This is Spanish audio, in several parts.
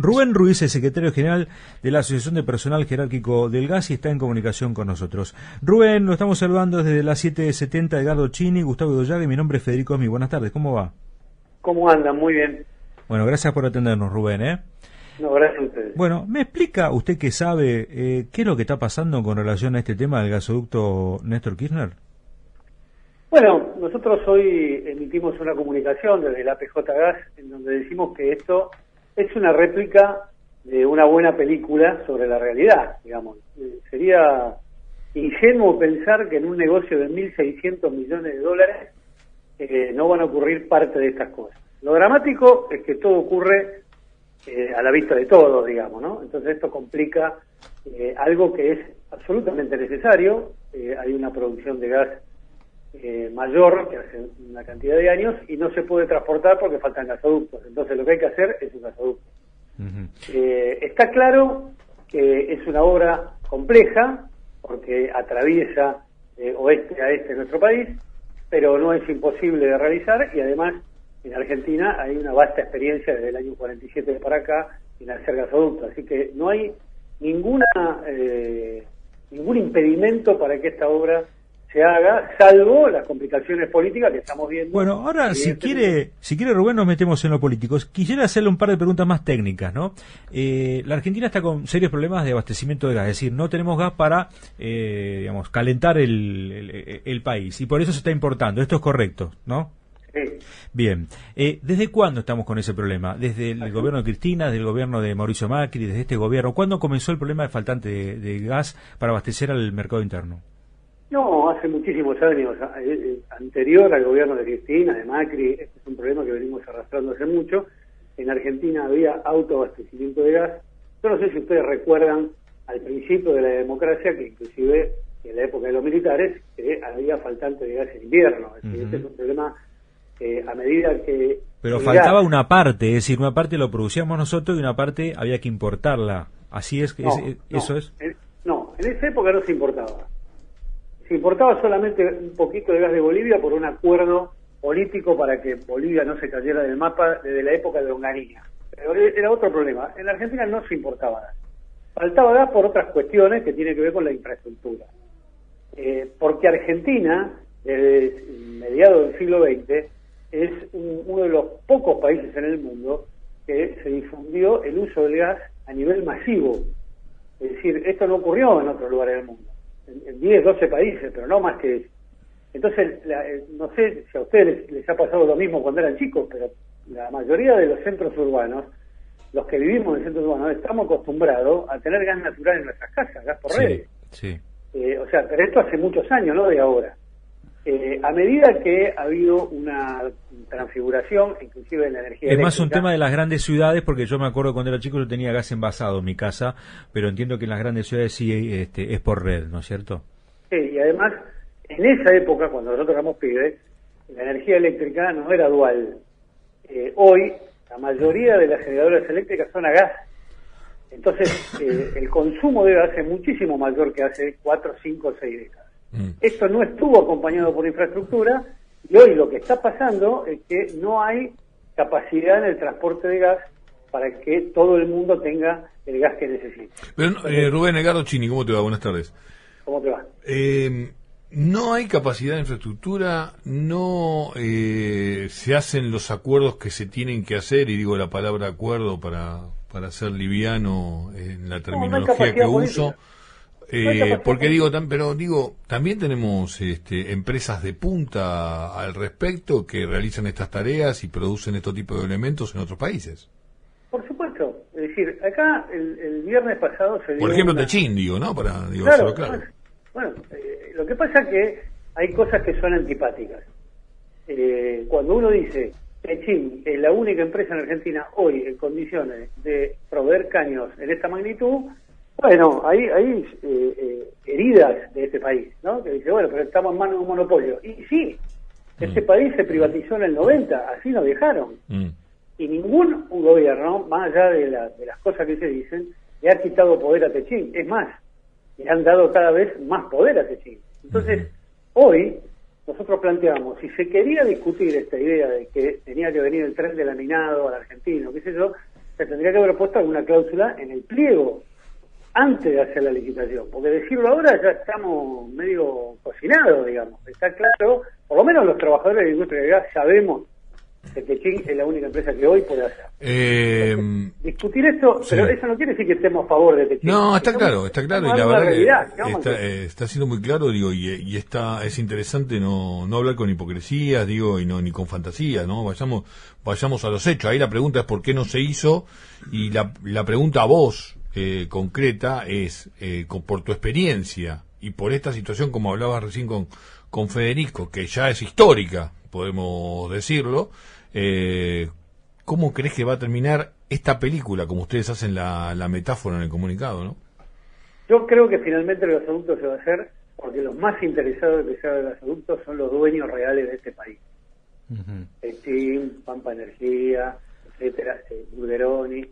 Rubén Ruiz, el secretario general de la Asociación de Personal Jerárquico del Gas y está en comunicación con nosotros. Rubén, lo estamos saludando desde las 7.70 Edgardo Chini, Gustavo Dollaga y mi nombre es Federico Esmi. Buenas tardes, ¿cómo va? ¿Cómo andan? Muy bien. Bueno, gracias por atendernos, Rubén, ¿eh? No, gracias a ustedes. Bueno, ¿me explica usted que sabe eh, qué es lo que está pasando con relación a este tema del gasoducto Néstor Kirchner? Bueno, nosotros hoy emitimos una comunicación desde la PJ Gas en donde decimos que esto es una réplica de una buena película sobre la realidad, digamos. Eh, sería ingenuo pensar que en un negocio de 1.600 millones de dólares eh, no van a ocurrir parte de estas cosas. Lo dramático es que todo ocurre eh, a la vista de todos, digamos, ¿no? Entonces esto complica algo que es absolutamente necesario. hay una producción de gas eh, mayor que hace una cantidad de años y no se puede transportar porque faltan gasoductos. Entonces lo que hay que hacer es un gasoducto. Eh, está claro que es una obra compleja porque atraviesa eh, oeste a este nuestro país, pero no es imposible de realizar y además en Argentina hay una vasta experiencia desde el año 47 para acá en hacer gasoductos, así que no hay ninguna ningún impedimento para que esta obra se haga, salvo las complicaciones políticas que estamos viendo. Bueno, ahora si quiere, si quiere Rubén nos metemos en lo político. Quisiera hacerle un par de preguntas más técnicas, ¿no? Eh, la Argentina está con serios problemas de abastecimiento de gas, es decir, no tenemos gas para, eh, digamos, calentar el, el, país y por eso se está importando. Esto es correcto, ¿no? Sí. Bien, eh, ¿desde cuándo estamos con ese problema? ¿Desde el gobierno de Cristina, desde el gobierno de Mauricio Macri, desde este gobierno? ¿Cuándo comenzó el problema de faltante de gas para abastecer al mercado interno? No, hace muchísimos años, eh, eh, anterior al gobierno de Cristina, de Macri, este es un problema que venimos arrastrando hace mucho. En Argentina había autoabastecimiento de gas. Yo no sé si ustedes recuerdan al principio de la democracia que inclusive en la época de los militares había faltante de gas en invierno. Este es un problema eh, a medida que... Pero faltaba una parte, es decir, una parte lo producíamos nosotros y una parte había que importarla. Así es, que eso es. no, en esa época no se importaba se importaba solamente un poquito de gas de Bolivia por un acuerdo político para que Bolivia no se cayera del mapa desde la época de Onganía. Pero era otro problema. En Argentina no se importaba gas. Faltaba gas por otras cuestiones que tienen que ver con la infraestructura. Eh, porque Argentina, desde mediados del siglo XX, es uno de los pocos países en el mundo que se difundió el uso del gas a nivel masivo. Es decir, esto no ocurrió en otros lugares del mundo en, 10, 12 países, pero no más que eso. Entonces, eh, no sé si a ustedes les, ha pasado lo mismo cuando eran chicos, pero la mayoría de los centros urbanos, los que vivimos en centros urbanos, estamos acostumbrados a tener gas natural en nuestras casas, gas por red. Sí. Eh, o sea, pero esto hace muchos años, no de ahora. Eh, a medida que ha habido una transfiguración, inclusive en la energía. Es más un tema de las grandes ciudades, porque yo me acuerdo cuando era chico yo tenía gas envasado en mi casa, pero entiendo que en las grandes ciudades sí este, es por red, ¿no es cierto? Sí, y además, en esa época, cuando nosotros éramos pibes, la energía eléctrica no era dual. Eh, hoy, la mayoría de las generadoras eléctricas son a gas. Entonces, eh, el consumo de gas es muchísimo mayor que hace 4, 5, 6 décadas. Mm. Esto no estuvo acompañado por infraestructura y hoy lo que está pasando es que no hay capacidad en el transporte de gas para que todo el mundo tenga el gas que necesita. Eh, Rubén Edgardo Chini, ¿cómo te va? Buenas tardes. ¿Cómo te va? Eh, no hay capacidad de infraestructura, no eh, se hacen los acuerdos que se tienen que hacer, y digo la palabra acuerdo para, para ser liviano en la terminología que uso. Eh, porque digo, pero digo, también tenemos este, empresas de punta al respecto que realizan estas tareas y producen estos tipos de elementos en otros países. Por supuesto, es decir, acá el, viernes pasado se dio Por ejemplo, una... Techín, digo, ¿no? Para, digo, claro, claro. Bueno, eh, lo que pasa es que hay cosas que son antipáticas. Eh, cuando uno dice, Techín es la única empresa en Argentina hoy en condiciones de proveer caños en esta magnitud, bueno, hay, hay eh, eh, heridas de este país, ¿no? Que dice, bueno, pero estamos en manos de un monopolio. Y sí, este mm. país se privatizó en el 90, así nos dejaron. Mm. Y ningún gobierno, más allá de, de las cosas que se dicen, le ha quitado poder a Techín. Es más, le han dado cada vez más poder a Techín. Entonces, hoy nosotros planteamos, si se quería discutir esta idea de que tenía que venir el tren de laminado al argentino, qué sé yo, se tendría que haber puesto alguna cláusula en el pliego antes de hacer la licitación, porque decirlo ahora ya estamos medio cocinados, digamos. Está claro, por lo menos los trabajadores de la industria de gas sabemos que Techín es la única empresa que hoy puede hacer. Eh, Discutir esto, sí. pero eso no quiere decir que estemos a favor de Techín. No, está Estamos- claro, está claro, y la verdad que realidad, ¿qué vamos a está, eh, siendo muy claro, digo, y, y está, es interesante no, no hablar con hipocresías, digo, y no ni con fantasía, ¿no? Vayamos, vayamos a los hechos. Ahí la pregunta es por qué no se hizo, y la, la pregunta a vos, eh, concreta, es, eh, con- por tu experiencia, y por esta situación, como hablabas recién con, con Federico, que ya es histórica, podemos decirlo, eh, ¿cómo crees que va a terminar esta película, como ustedes hacen la, la metáfora en el comunicado, no? Yo creo que finalmente el gasoducto se va a hacer porque los más interesados de que se haga el gasoducto son los dueños reales de este país. Ujú. Steam, Pampa Energía, etcétera, eh, Burgeroni.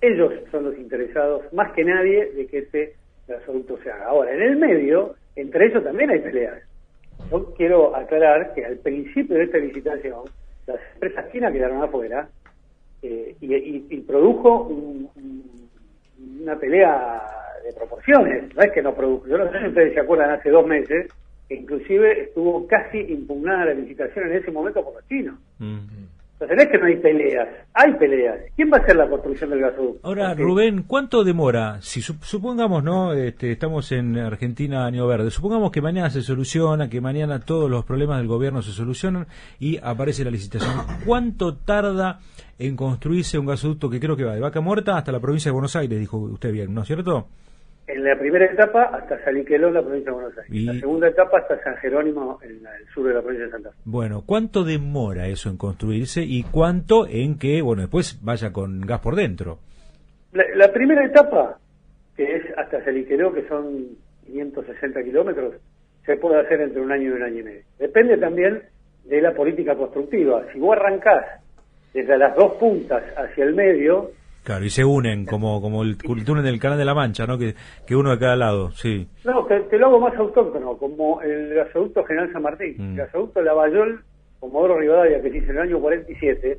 Ellos son los interesados más que nadie de que este gasoducto se haga. Ahora, en el medio, entre ellos también hay peleas. Yo quiero aclarar que al principio de esta licitación, las empresas chinas quedaron afuera eh, y, produjo un- una pelea de proporciones. No es que no produjo. Yo no sé si ustedes se acuerdan hace dos meses que inclusive estuvo casi impugnada la licitación en ese momento por los chinos. Mm. Entonces no es que no hay peleas, hay peleas. ¿Quién va a hacer la construcción del gasoducto? Ahora, Porque- Rubén, ¿cuánto demora? Si sup- supongamos, ¿no? Este, estamos en Argentina, año verde. Supongamos que mañana se soluciona, que mañana todos los problemas del gobierno se solucionan y aparece la licitación. ¿Cuánto tarda en construirse un gasoducto que creo que va de Vaca Muerta hasta la provincia de Buenos Aires? Dijo usted bien, ¿no es cierto? En la primera etapa hasta Saliqueló, la provincia de Buenos Aires. Y- La segunda etapa hasta San Jerónimo, en la- el sur de la provincia de Santa Fe. Bueno, ¿cuánto demora eso en construirse y cuánto en que, bueno, después vaya con gas por dentro? La, la primera etapa, que es hasta Saliqueló, que son 560 kilómetros, se puede hacer entre un año y un año y medio. Depende también de la política constructiva. Si vos arrancás desde las dos puntas hacia el medio, Claro, y se unen como como el, el túnel del Canal de la Mancha, ¿no? Que, que uno de cada lado, sí. No, te, te lo hago más autóctono, como el gasoducto General San Martín. Mm. El gasoducto Lavallol, Comodoro Rivadavia, que se hizo en el año 47,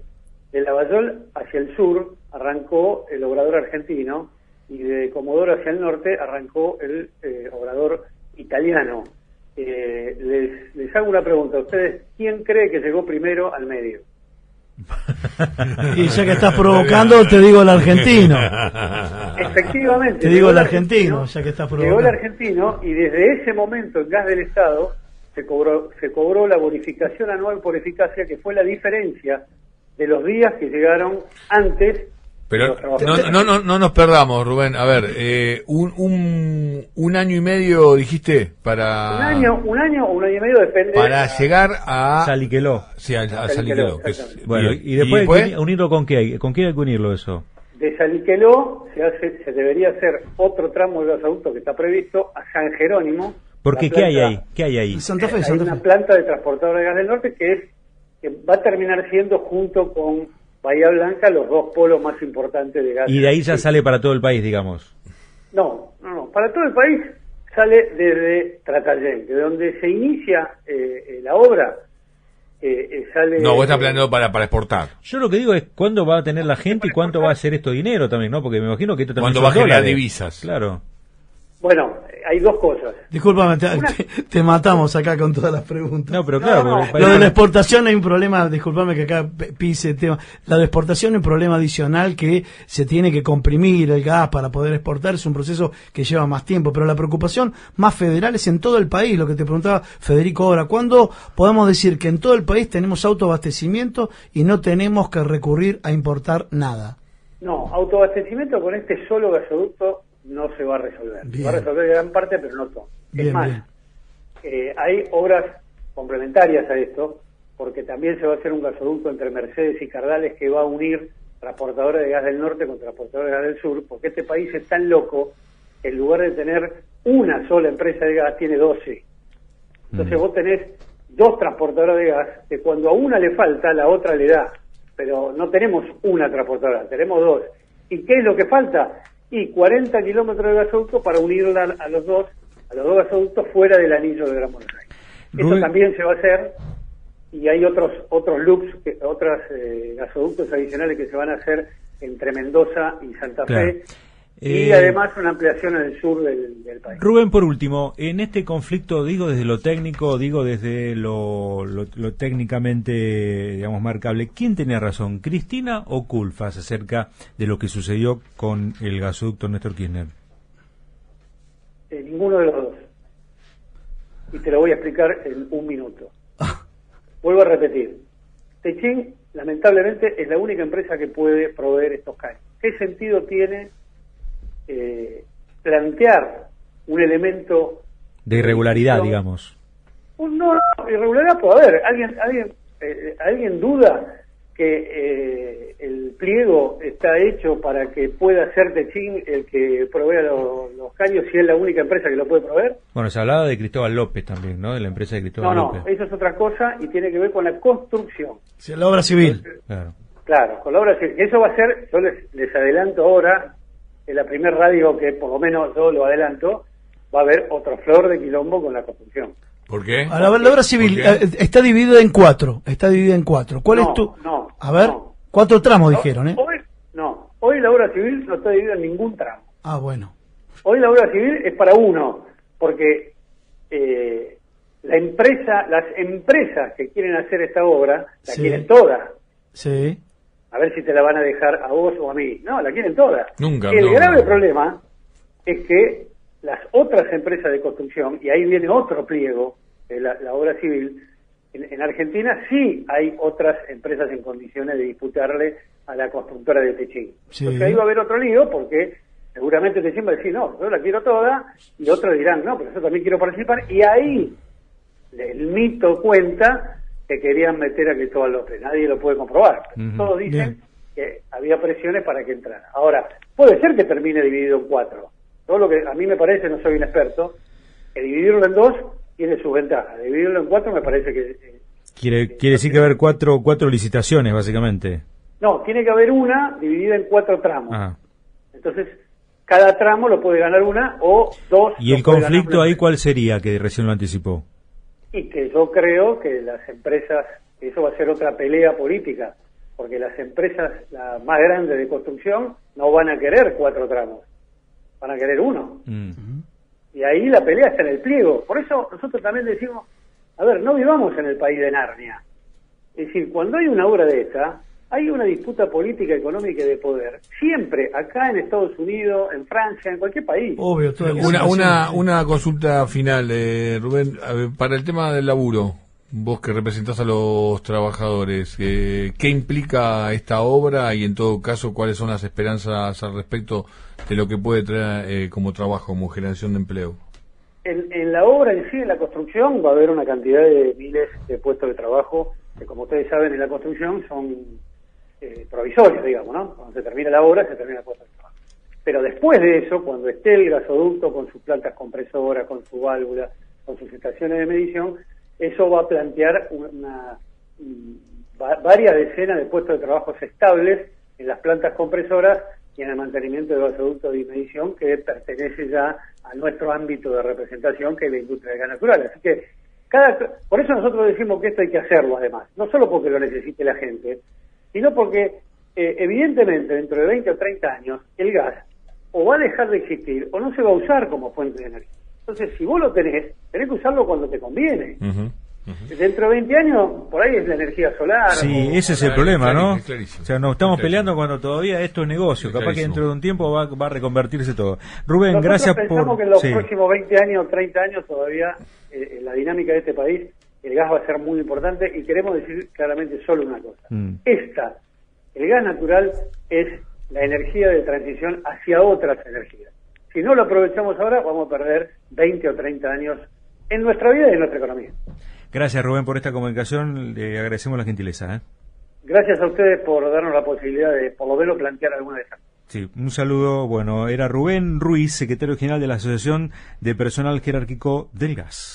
de Lavallol hacia el sur arrancó el obrador argentino y de Comodoro hacia el norte arrancó el eh, obrador italiano. Eh, les, les hago una pregunta. ¿Ustedes quién cree que llegó primero al medio? Y ya que estás provocando, te digo el argentino. Efectivamente. Te digo el argentino, ya que estás Llegó el provocando. argentino y desde ese momento en gas del Estado se cobró, se cobró la bonificación anual por eficacia, que fue la diferencia de los días que llegaron antes. De Pero no, no, no, no nos perdamos, Rubén. A ver, eh, un, un, un año y medio, dijiste, para... Un año, un año o un año y medio depende. Para llegar a... Saliqueló. Sí, a, a Saliqueló, Saliqueló, que es- exactamente. Bueno, y, después, hay unirlo con qué? hay- ¿Con qué hay que unirlo eso? De Saliqueló se hace, se debería hacer otro tramo del gasoducto que está previsto a San Jerónimo. Porque ¿qué hay ahí? ¿Qué hay ahí? Santa Fe, hay Santa una Fe. planta de transportadora de gas del norte que es que va a terminar siendo junto con Bahía Blanca los dos polos más importantes de gas. Y de ahí ya sale para todo el país, digamos. No, no, no. Para todo el país sale desde Tratayén, de donde se inicia eh, eh, la obra. eh, eh, sale. No, vos estás planeando para, para exportar. Yo lo que digo es cuándo va a tener la gente y cuánto va a ser esto dinero también, ¿no? Porque me imagino que esto también ¿Cuándo va a generar dólares. divisas? Claro. Bueno, hay dos cosas. Discúlpame, te, te- te matamos acá con todas las preguntas. No, pero claro, no, Lo de la exportación hay un problema, discúlpame que acá pise el tema. La de exportación es un problema adicional que se tiene que comprimir el gas para poder exportar, es un proceso que lleva más tiempo, pero la preocupación más federal es en todo el país, lo que te preguntaba Federico ahora, ¿cuándo podemos decir que en todo el país tenemos autoabastecimiento y no tenemos que recurrir a importar nada? No, autoabastecimiento con este solo gasoducto no se va a resolver. Se va a resolver gran parte, pero no todo. es más, eh, hay obras complementarias a esto, porque también se va a hacer un gasoducto entre Mercedes y Cardales que va a unir transportadores de gas del norte con transportadores de gas del sur, porque este país es tan loco que en lugar de tener una sola empresa de gas, tiene 12. Entonces Mm. vos tenés dos transportadoras de gas que cuando a una le falta, la otra le da. Pero no tenemos una transportadora, tenemos dos. ¿Y qué es lo que falta? Y 40 kilómetros de gasoducto para unirla a los dos, a los dos gasoductos fuera del anillo de Gran Buenos Aires. Eso Rubén- también se va a hacer y hay otros otros loops, que, otros eh, gasoductos adicionales que se van a hacer entre Mendoza y Santa Claro. Fe, y Eh, además una ampliación en el sur del, del país. Rubén, por último, en este conflicto, digo desde lo técnico, digo desde lo, lo- lo técnicamente, digamos, marcable, ¿quién tenía razón, Cristina o Culfas acerca de lo que sucedió con el gasoducto Néstor Kirchner? Eh, ninguno de los dos. Y te lo voy a explicar en un minuto. Vuelvo a repetir. Techín, lamentablemente, es la única empresa que puede proveer estos caños. ¿Qué sentido tiene eh, plantear un elemento De irregularidad, No. digamos. Un- No, no, irregularidad puede haber. ¿Alguien, alguien, eh, ¿alguien duda que eh, el pliego está hecho para que pueda ser Techín el que provea los, los caños si es la única empresa que lo puede proveer? Bueno, se hablaba de Cristóbal López también, ¿no? De la empresa de No, Cristóbal no, López. eso es otra cosa y tiene que ver con la construcción. Sí, la obra civil. Claro. Claro, con la obra civil. Eso va a ser, yo les, les adelanto ahora, en la primer radio que por lo menos yo lo adelanto, va a haber otro flor de quilombo con la construcción. ¿Por qué? A la, la obra civil eh, está dividida en cuatro. Está dividida en cuatro. ¿Cuál No, es tu? no, A ver, no. cuatro tramos dijeron, ¿eh? Hoy, no, hoy la obra civil no está dividida en ningún tramo. Ah, bueno. Hoy la obra civil es para uno, porque eh, la empresa, las empresas que quieren hacer esta obra, la Sí. quieren todas. Sí. A ver si te la van a dejar a vos o a mí. No, la quieren todas. Nunca, El no, grave no. problema es que las otras empresas de construcción, y ahí viene otro pliego de la, la obra civil, en, en Argentina sí hay otras empresas en condiciones de disputarle a la constructora de Techín. Sí. Entonces ahí va a haber otro lío porque seguramente Techín va a decir, no, yo la quiero toda, y otros dirán, no, pero yo también quiero participar, y ahí el mito cuenta que querían meter a Cristóbal López. Nadie lo puede comprobar. Ujú. Todos dicen Bien. que había presiones para que entrara. Ahora, puede ser que termine dividido en cuatro. Todo lo que a mí me parece, no soy un experto, que dividirlo en dos tiene sus ventajas. Dividirlo en cuatro me parece que... eh, Quiere, quiere decir que va a haber cuatro, cuatro licitaciones, básicamente. no, tiene que haber una dividida en cuatro tramos. Ah. Entonces, cada tramo lo puede ganar una o dos. ¿Y el conflicto ahí cuál sería, que recién lo anticipó? Y que yo creo que las empresas, eso va a ser otra pelea política, porque las empresas las más grandes de construcción no van a querer cuatro tramos, van a querer uno. Mm. Y ahí la pelea está en el pliego. Por eso nosotros también decimos, a ver, no vivamos en el país de Narnia. Es decir, cuando hay una obra de esta, hay una disputa política, económica y de poder. Siempre, acá en Estados Unidos, en Francia, en cualquier país. Obvio, todo Una, una, una consulta final, eh, Rubén, A ver, para el tema del laburo, vos que representás a los trabajadores, eh, ¿qué implica esta obra y en todo caso cuáles son las esperanzas al respecto de lo que puede traer eh, como trabajo, como generación de empleo? En, en la obra en sí, en la construcción, va a haber una cantidad de miles de puestos de trabajo que, como ustedes saben, en la construcción son eh, provisorios, digamos, ¿no? Cuando se termina la obra, se termina el puesto de trabajo. Pero después de eso, cuando esté el gasoducto con sus plantas compresoras, con su válvula, con sus estaciones de medición, eso va a plantear una, va- varias decenas de puestos de trabajo estables en las plantas compresoras y en el mantenimiento del gasoducto de medición que pertenece ya a nuestro ámbito de representación que es la industria del gas natural. Así que cada, por eso nosotros decimos que esto hay que hacerlo además, no solo porque lo necesite la gente, sino porque eh, evidentemente dentro de 20 o 30 años el gas o va a dejar de existir o no se va a usar como fuente de energía. Entonces, si vos lo tenés, tenés que usarlo cuando te conviene. Dentro de 20 años, por ahí es la energía solar. Sí, o- ese es el problema, ¿no? es clarísimo. O sea, nos estamos Es peleando cuando todavía esto es negocio. Es Capaz que dentro de un tiempo va, va a reconvertirse todo. Rubén, Nosotros gracias pensamos por... que en los sí. próximos 20 años, 30 años todavía, eh, en la dinámica de este país, el gas va a ser muy importante y queremos decir claramente solo una cosa. Mm. Esta, el gas natural, es la energía de transición hacia otras energías. Si no lo aprovechamos ahora, vamos a perder 20 o 30 años en nuestra vida y en nuestra economía. Gracias, Rubén, por esta comunicación. Le agradecemos la gentileza. ¿eh? Gracias a ustedes por darnos la posibilidad de, por lo menos, plantear alguna de esas Sí, un saludo. Bueno, era Rubén Ruiz, secretario general de la Asociación de Personal Jerárquico del Gas.